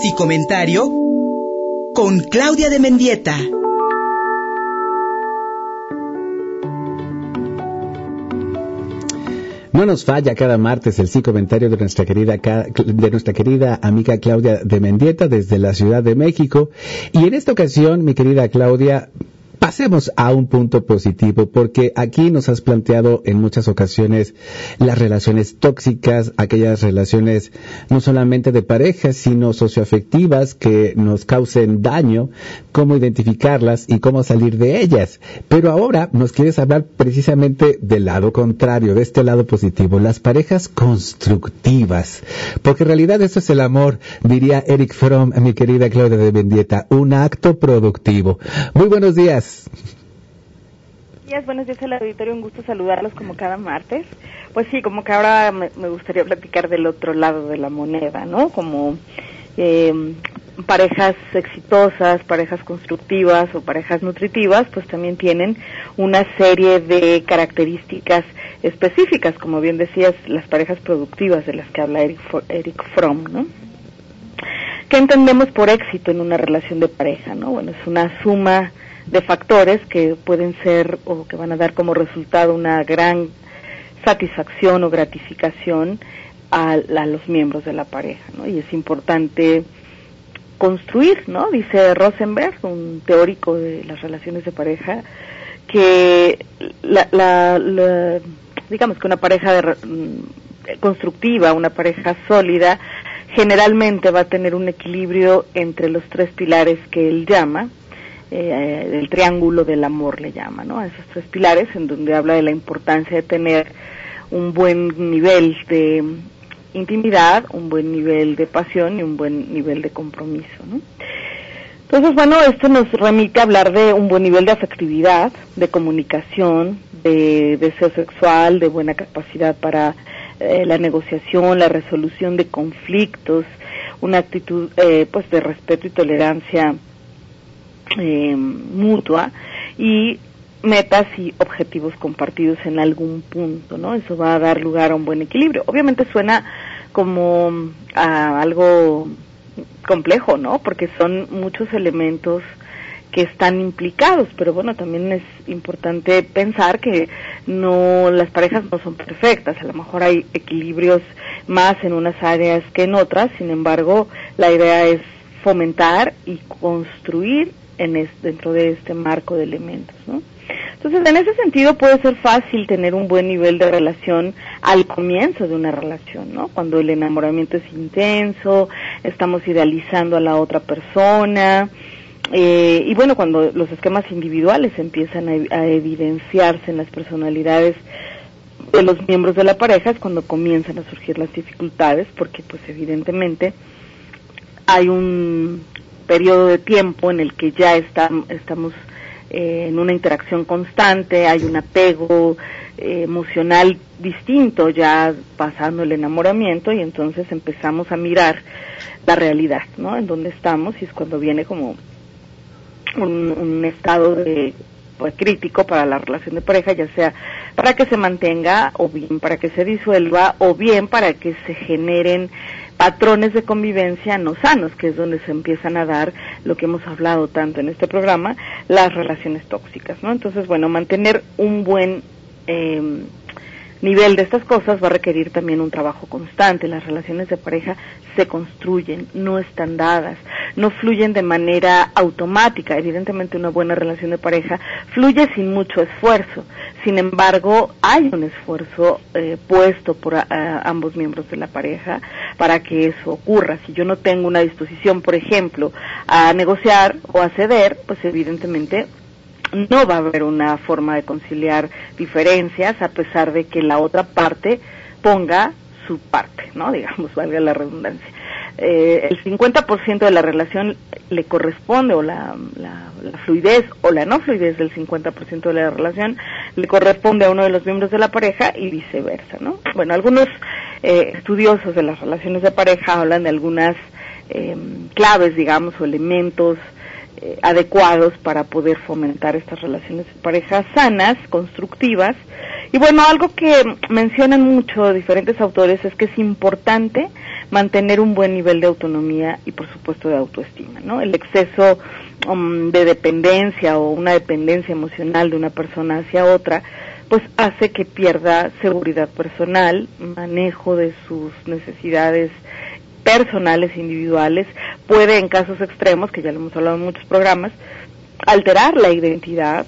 Si comentario con Claudia de Mendieta. No nos falla cada martes el sí comentario de nuestra querida de nuestra querida amiga Claudia de Mendieta desde la Ciudad de México y en esta ocasión mi querida Claudia Pasemos a un punto positivo, porque aquí nos has planteado en muchas ocasiones las relaciones tóxicas, aquellas relaciones no solamente de pareja, sino socioafectivas que nos causen daño, cómo identificarlas y cómo salir de ellas. Pero ahora nos quieres hablar precisamente del lado contrario, de este lado positivo, las parejas constructivas. Porque en realidad eso es el amor, diría Eric Fromm, mi querida Claudia de Bendieta, un acto productivo. Muy buenos días. Buenos días, buenos días al auditorio, un gusto saludarlos como cada martes. Pues sí, como que ahora me, gustaría platicar del otro lado de la moneda, ¿no? Como eh, parejas exitosas, parejas constructivas o parejas nutritivas, pues también tienen una serie de características específicas, como bien decías, las parejas productivas de las que habla Eric, Eric Fromm, ¿no? ¿Qué entendemos por éxito en una relación de pareja, no? Bueno, es una suma de factores que pueden ser o que van a dar como resultado una gran satisfacción o gratificación a, los miembros de la pareja, ¿no? Y es importante construir, ¿no? Dice Rosenberg, un teórico de las relaciones de pareja, que la, digamos que una pareja mm, constructiva, una pareja sólida, generalmente va a tener un equilibrio entre los tres pilares que él llama, eh, del triángulo del amor le llama, ¿no? A esos tres pilares en donde habla de la importancia de tener un buen nivel de intimidad, un buen nivel de pasión y un buen nivel de compromiso, ¿no? Entonces, bueno, esto nos remite a hablar de un buen nivel de afectividad, de comunicación, de deseo sexual, de buena capacidad para eh, la negociación, la resolución de conflictos, una actitud eh, pues de respeto y tolerancia eh, mutua y metas y objetivos compartidos en algún punto, ¿no? Eso va a dar lugar a un buen equilibrio. Obviamente suena como a algo complejo, ¿no? Porque son muchos elementos que están implicados, pero bueno, también es importante pensar que no las parejas no son perfectas, a lo mejor hay equilibrios más en unas áreas que en otras, sin embargo, la idea es fomentar y construir en dentro de este marco de elementos, ¿no? Entonces, en ese sentido puede ser fácil tener un buen nivel de relación al comienzo de una relación, ¿no? Cuando el enamoramiento es intenso, estamos idealizando a la otra persona, eh, y bueno, cuando los esquemas individuales empiezan a, a, evidenciarse en las personalidades de los miembros de la pareja, es cuando comienzan a surgir las dificultades, porque pues evidentemente hay un periodo de tiempo en el que ya estamos eh, en una interacción constante, hay un apego eh, emocional distinto ya pasando el enamoramiento y entonces empezamos a mirar la realidad, ¿no? En donde estamos y es cuando viene como un, estado de pues, crítico para la relación de pareja, ya sea para que se mantenga o bien para que se disuelva o bien para que se generen patrones de convivencia no sanos, que es donde se empiezan a dar lo que hemos hablado tanto en este programa, las relaciones tóxicas, ¿no? Entonces, bueno, mantener un buen eh, nivel de estas cosas va a requerir también un trabajo constante. Las relaciones de pareja se construyen, no están dadas, no fluyen de manera automática. Evidentemente una buena relación de pareja fluye sin mucho esfuerzo. Sin embargo, hay un esfuerzo eh, puesto por ambos miembros de la pareja para que eso ocurra. Si yo no tengo una disposición, por ejemplo, a negociar o a ceder, pues evidentemente no va a haber una forma de conciliar diferencias a pesar de que la otra parte ponga su parte, ¿no? Digamos, valga la redundancia. Eh, el 50% de la relación le corresponde, o la, fluidez o la no fluidez del 50% de la relación le corresponde a uno de los miembros de la pareja y viceversa, ¿no? Bueno, algunos eh, estudiosos de las relaciones de pareja hablan de algunas eh, claves, digamos, o elementos eh, adecuados para poder fomentar estas relaciones de pareja sanas, constructivas. Y bueno, algo que mencionan mucho diferentes autores es que es importante mantener un buen nivel de autonomía y por supuesto de autoestima, ¿no? El exceso um, de dependencia o una dependencia emocional de una persona hacia otra pues hace que pierda seguridad personal, manejo de sus necesidades personales individuales, puede en casos extremos, que ya lo hemos hablado en muchos programas, alterar la identidad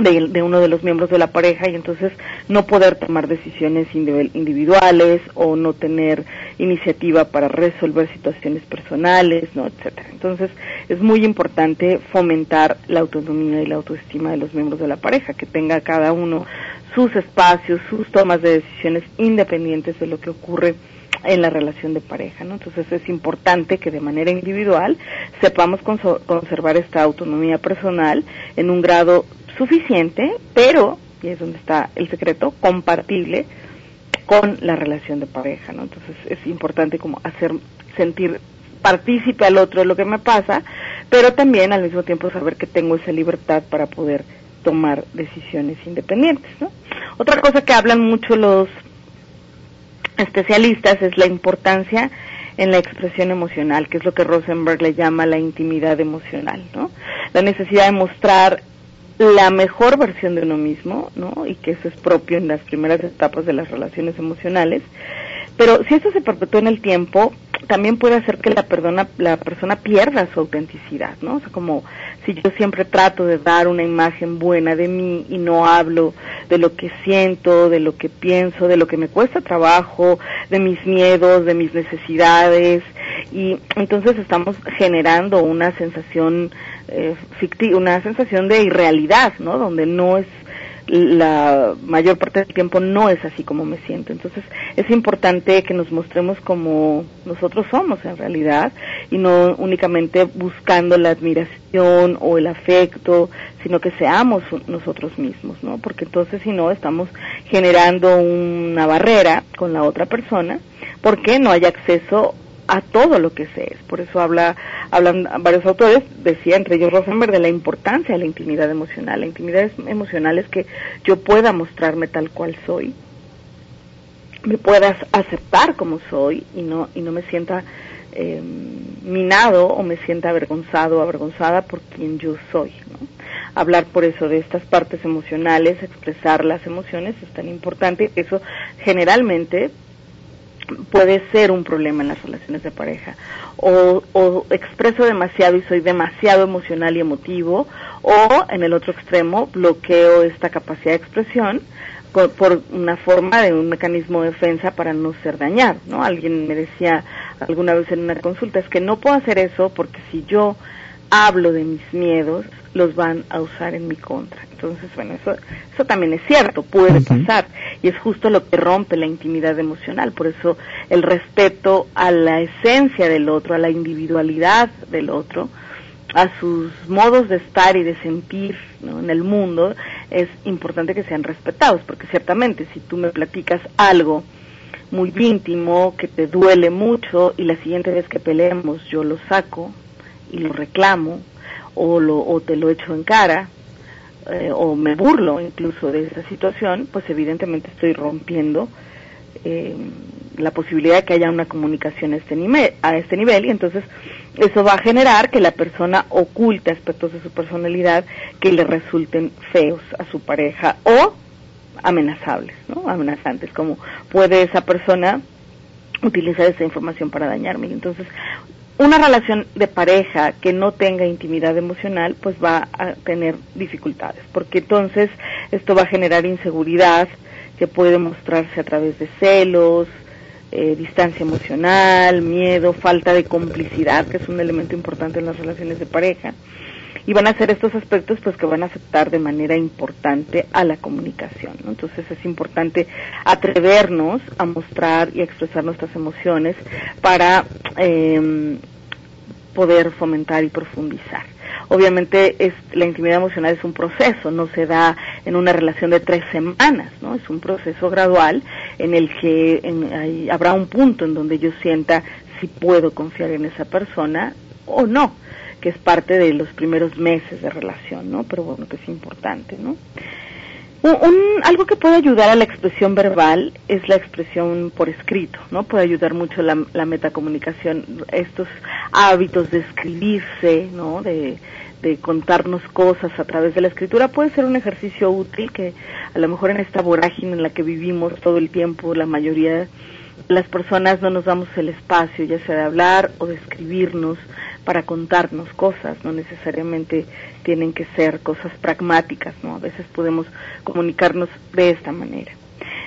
de, uno de los miembros de la pareja y entonces no poder tomar decisiones individuales o no tener iniciativa para resolver situaciones personales, ¿no? etcétera. Entonces es muy importante fomentar la autonomía y la autoestima de los miembros de la pareja, que tenga cada uno sus espacios, sus tomas de decisiones independientes de lo que ocurre en la relación de pareja, ¿no? Entonces es importante que de manera individual sepamos conservar esta autonomía personal en un grado suficiente, pero, y es donde está el secreto, compatible con la relación de pareja, ¿no? Entonces es importante como hacer sentir partícipe al otro de lo que me pasa, pero también al mismo tiempo saber que tengo esa libertad para poder tomar decisiones independientes, ¿no? Otra cosa que hablan mucho los especialistas es la importancia en la expresión emocional, que es lo que Rosenberg le llama la intimidad emocional, ¿no? La necesidad de mostrar la mejor versión de uno mismo, ¿no? Y que eso es propio en las primeras etapas de las relaciones emocionales. Pero si eso se perpetúa en el tiempo, también puede hacer que la, perdona, la persona pierda su autenticidad, ¿no? O sea, como si yo siempre trato de dar una imagen buena de mí y no hablo de lo que siento, de lo que pienso, de lo que me cuesta trabajo, de mis miedos, de mis necesidades, y entonces estamos generando una sensación eh, una sensación de irrealidad, ¿no? Donde no es la mayor parte del tiempo no es así como me siento. Entonces es importante que nos mostremos como nosotros somos en realidad y no únicamente buscando la admiración o el afecto, sino que seamos nosotros mismos, ¿no? Porque entonces si no estamos generando una barrera con la otra persona porque no hay acceso a todo lo que se es. Por eso habla, hablan varios autores, decía entre ellos Rosenberg, de la importancia de la intimidad emocional. La intimidad emocional es que yo pueda mostrarme tal cual soy, me puedas aceptar como soy y no, y no me sienta eh, minado o me sienta avergonzado o avergonzada por quien yo soy. Hablar por eso de estas partes emocionales, expresar las emociones es tan importante. Eso generalmente puede ser un problema en las relaciones de pareja. O, expreso demasiado y soy demasiado emocional y emotivo, o en el otro extremo bloqueo esta capacidad de expresión por, una forma de un mecanismo de defensa para no ser dañado, ¿no? Alguien me decía alguna vez en una consulta, es que no puedo hacer eso porque si yo hablo de mis miedos, los van a usar en mi contra. Entonces, bueno, eso, eso también es cierto, puede pasar. Y es justo lo que rompe la intimidad emocional. Por eso el respeto a la esencia del otro, a la individualidad del otro, a sus modos de estar y de sentir en el mundo, es importante que sean respetados. Porque ciertamente, si tú me platicas algo, muy íntimo, que te duele mucho y la siguiente vez que peleemos yo lo saco y lo reclamo o, lo, o te lo echo en cara eh, o me burlo incluso de esa situación, pues evidentemente estoy rompiendo eh, la posibilidad de que haya una comunicación a este, nivel, a este nivel y entonces eso va a generar que la persona oculte aspectos de su personalidad que le resulten feos a su pareja o amenazables, ¿no? Amenazantes, como puede esa persona utilizar esa información para dañarme. Entonces, una relación de pareja que no tenga intimidad emocional, pues va a tener dificultades, porque entonces esto va a generar inseguridad que puede mostrarse a través de celos, eh, distancia emocional, miedo, falta de complicidad, que es un elemento importante en las relaciones de pareja. Y van a ser estos aspectos pues que van a afectar de manera importante a la comunicación. Entonces es importante atrevernos a mostrar y expresar nuestras emociones para eh, poder fomentar y profundizar. Obviamente la intimidad emocional es un proceso, no se da en una relación de tres semanas, ¿no? Es un proceso gradual en el que habrá un punto en donde yo sienta si puedo confiar en esa persona o no. Que es parte de los primeros meses de relación, ¿no? Pero bueno, que es importante, ¿no? Un, algo que puede ayudar a la expresión verbal es la expresión por escrito, ¿no? Puede ayudar mucho la, la metacomunicación, estos hábitos de escribirse, ¿no? De, de contarnos cosas a través de la escritura puede ser un ejercicio útil que a lo mejor en esta vorágine en la que vivimos todo el tiempo, la mayoría las personas no nos damos el espacio, ya sea de hablar o de escribirnos para contarnos cosas, no necesariamente tienen que ser cosas pragmáticas, ¿no? A veces podemos comunicarnos de esta manera.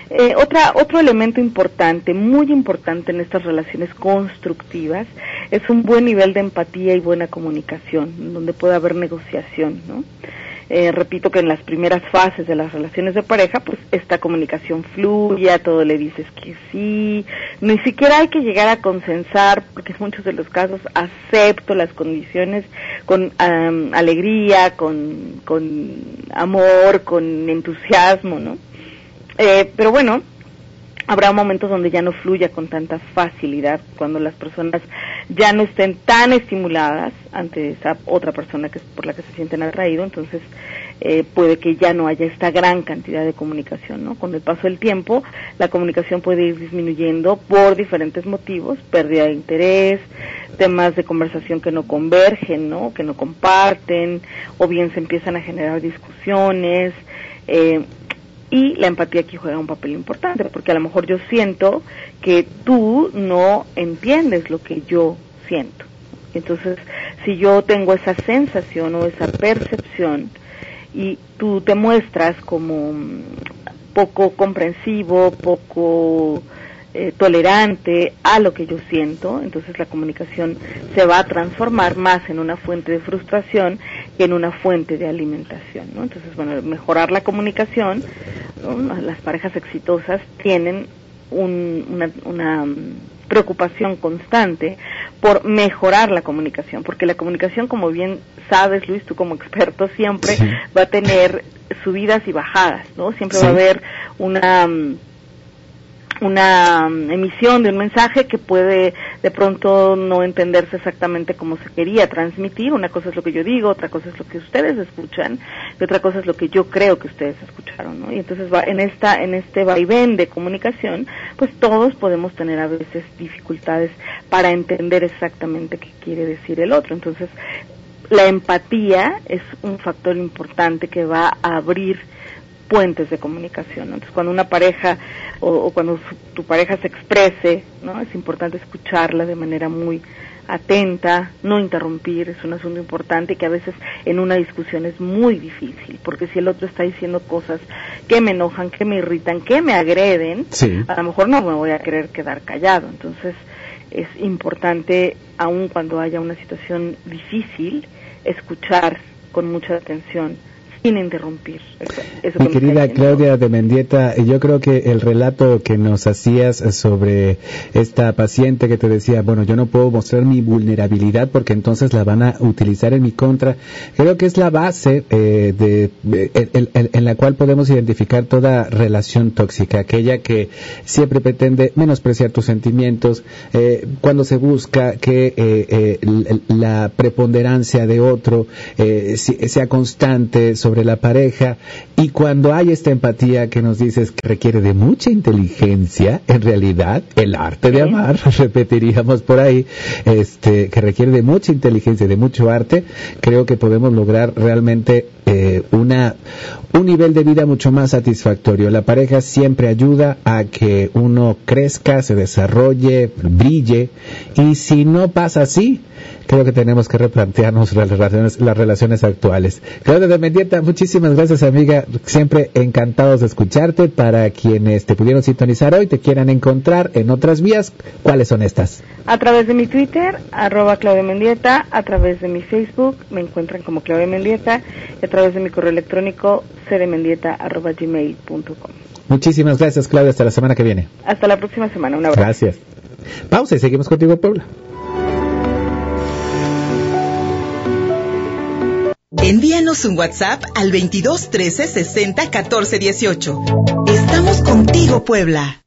Eh, otra, otro elemento importante, muy importante en estas relaciones constructivas, es un buen nivel de empatía y buena comunicación, donde puede haber negociación, ¿no? Eh, repito que en las primeras fases de las relaciones de pareja, pues esta comunicación fluye, a todo le dices que sí, ni siquiera hay que llegar a consensar, porque en muchos de los casos acepto las condiciones con alegría, con, con amor, con entusiasmo, ¿no? Eh, pero bueno, habrá momentos donde ya no fluya con tanta facilidad, cuando las personas ya no estén tan estimuladas ante esa otra persona que por la que se sienten atraídos, entonces eh, puede que ya no haya esta gran cantidad de comunicación, ¿no? Con el paso del tiempo, la comunicación puede ir disminuyendo por diferentes motivos, pérdida de interés, temas de conversación que no convergen, ¿no? Que no comparten, o bien se empiezan a generar discusiones, eh, y la empatía aquí juega un papel importante, porque a lo mejor yo siento que tú no entiendes lo que yo siento. Entonces, si yo tengo esa sensación o esa percepción y tú te muestras como mm, poco comprensivo, poco eh, tolerante a lo que yo siento, entonces la comunicación se va a transformar más en una fuente de frustración en una fuente de alimentación, ¿no? Entonces, bueno, mejorar la comunicación, las parejas exitosas tienen una, una mm, preocupación constante por mejorar la comunicación, porque la comunicación, como bien sabes, Luis, tú como experto, siempre va a tener subidas y bajadas, ¿no? Siempre va a haber una mm, una mm, emisión de un mensaje que puede de pronto no entenderse exactamente como se quería transmitir. Una cosa es lo que yo digo, otra cosa es lo que ustedes escuchan y otra cosa es lo que yo creo que ustedes escucharon, ¿no? Y entonces va, en esta en este vaivén de comunicación, pues todos podemos tener a veces dificultades para entender exactamente qué quiere decir el otro. Entonces, la empatía es un factor importante que va a abrir puentes de comunicación. Entonces, cuando una pareja o, cuando tu pareja se exprese, ¿no? Es importante escucharla de manera muy atenta, no interrumpir, es un asunto importante que a veces en una discusión es muy difícil, porque si el otro está diciendo cosas que me enojan, que me irritan, que me agreden, a lo mejor no me voy a querer quedar callado. Entonces, es importante, aun cuando haya una situación difícil, escuchar con mucha atención sin interrumpir. Mi querida Claudia de Mendieta, yo creo que el relato que nos hacías sobre esta paciente que te decía, bueno, yo no puedo mostrar mi vulnerabilidad porque entonces la van a utilizar en mi contra, creo que es la base eh, de, en, la cual podemos identificar toda relación tóxica, aquella que siempre pretende menospreciar tus sentimientos, eh, cuando se busca que eh, la preponderancia de otro sea constante sobre la pareja y cuando hay esta empatía que nos dices que requiere de mucha inteligencia, en realidad el arte de amar, repetiríamos por ahí, este, que requiere de mucha inteligencia, de mucho arte, creo que podemos lograr realmente eh, una, un nivel de vida mucho más satisfactorio. La pareja siempre ayuda a que uno crezca, se desarrolle, brille y si no pasa así, creo que tenemos que replantearnos las relaciones, las relaciones actuales. Claudia de Mendieta, muchísimas gracias amiga, siempre encantados de escucharte. Para quienes te pudieron sintonizar hoy, te quieran encontrar en otras vías, ¿cuáles son estas? A través de mi Twitter, arroba Claudia Mendieta, a través de mi Facebook, me encuentran como Claudia Mendieta, través de mi correo electrónico, cdmendieta arroba gmail.com. Muchísimas gracias Claudia, hasta la semana que viene. Hasta la próxima semana, un abrazo. Gracias. Pausa y seguimos contigo, Puebla. Envíanos un WhatsApp al 22 13 60 14 18. Estamos contigo, Puebla.